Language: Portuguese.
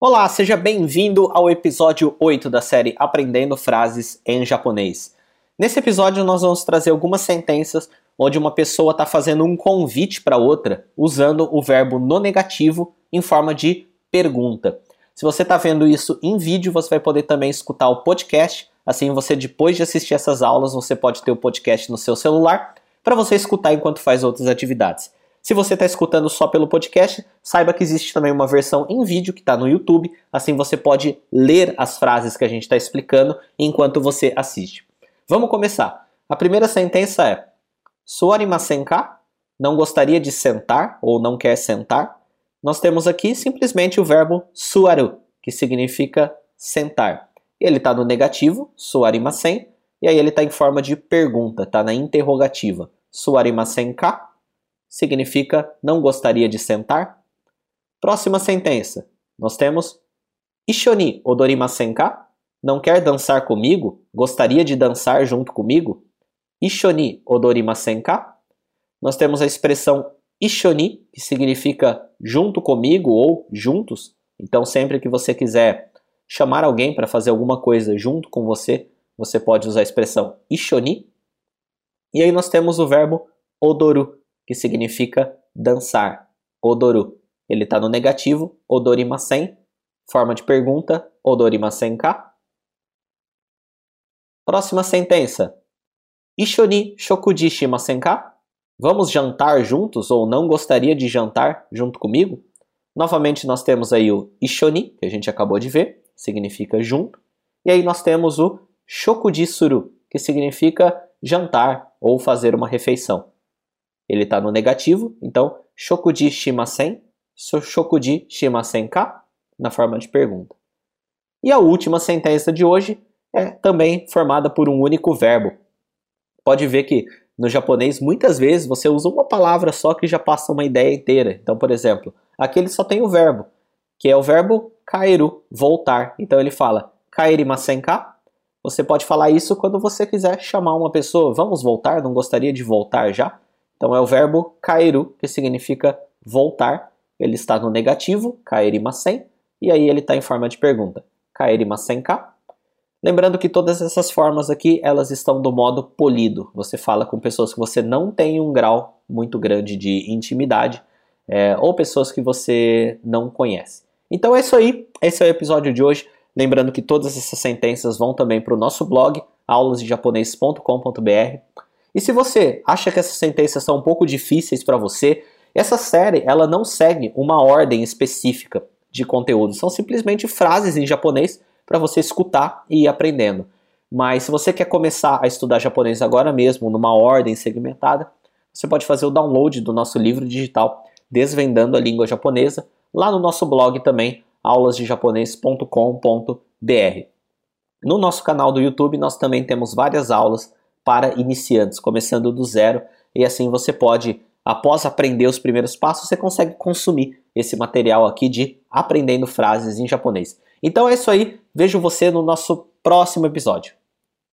Olá, seja bem-vindo ao episódio 8 da série Aprendendo Frases em Japonês. Nesse episódio, nós vamos trazer algumas sentenças onde uma pessoa está fazendo um convite para outra usando o verbo no negativo em forma de pergunta. Se você está vendo isso em vídeo, você vai poder também escutar o podcast. Assim, você depois de assistir essas aulas, você pode ter o podcast no seu celular para você escutar enquanto faz outras atividades. Se você está escutando só pelo podcast, saiba que existe também uma versão em vídeo que está no YouTube, assim você pode ler as frases que a gente está explicando enquanto você assiste. Vamos começar. A primeira sentença é: Suarimasen ka? Não gostaria de sentar ou não quer sentar? Nós temos aqui simplesmente o verbo suaru, que significa sentar. Ele está no negativo, suarimasen, e aí ele está em forma de pergunta, está na interrogativa. Suarimasen ka? Significa não gostaria de sentar? Próxima sentença. Nós temos Ishoni odorimasen ka? Não quer dançar comigo? Gostaria de dançar junto comigo? Ishoni odorimasen ka? Nós temos a expressão Ishoni, que significa junto comigo ou juntos. Então, sempre que você quiser chamar alguém para fazer alguma coisa junto com você, você pode usar a expressão Ishoni. E aí nós temos o verbo odoru, que significa dançar. Odoru. Ele está no negativo, odorimasen. Forma de pergunta, odorimasen ka. Próxima sentença. Ishoni shokuji shimasen ka? Vamos jantar juntos ou não gostaria de jantar junto comigo? Novamente nós temos aí o ishoni, que a gente acabou de ver, significa junto. E aí nós temos o shokuji suru, que significa jantar ou fazer uma refeição ele está no negativo, então shokuji shimasen, shokuji shimasen ka, na forma de pergunta. E a última sentença de hoje é também formada por um único verbo. Pode ver que no japonês muitas vezes você usa uma palavra só que já passa uma ideia inteira. Então, por exemplo, aqui ele só tem o verbo, que é o verbo kairu, voltar. Então ele fala kaerimasen ka. Você pode falar isso quando você quiser chamar uma pessoa, vamos voltar, não gostaria de voltar já? Então é o verbo kairu, que significa voltar. Ele está no negativo, kaerimasen, e aí ele está em forma de pergunta. Kaerimasen ka? Lembrando que todas essas formas aqui, elas estão do modo polido. Você fala com pessoas que você não tem um grau muito grande de intimidade, é, ou pessoas que você não conhece. Então é isso aí, esse é o episódio de hoje. Lembrando que todas essas sentenças vão também para o nosso blog, aulasdejaponês.com.br. E se você acha que essas sentenças são um pouco difíceis para você, essa série ela não segue uma ordem específica de conteúdo, são simplesmente frases em japonês para você escutar e ir aprendendo. Mas se você quer começar a estudar japonês agora mesmo, numa ordem segmentada, você pode fazer o download do nosso livro digital Desvendando a Língua Japonesa, lá no nosso blog também, aulasdejaponês.com.br. No nosso canal do YouTube nós também temos várias aulas para iniciantes, começando do zero, e assim você pode, após aprender os primeiros passos, você consegue consumir esse material aqui de aprendendo frases em japonês. Então é isso aí, vejo você no nosso próximo episódio.